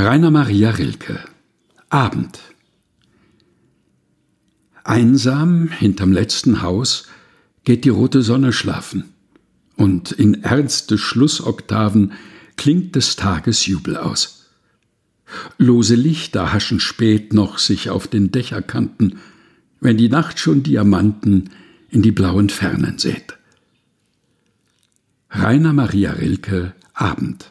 Rainer Maria Rilke Abend Einsam hinterm letzten Haus geht die rote Sonne schlafen, und in ernste Schlussoktaven klingt des Tages Jubel aus. Lose Lichter haschen spät noch sich auf den Dächerkanten, wenn die Nacht schon Diamanten in die blauen Fernen sät. Rainer Maria Rilke Abend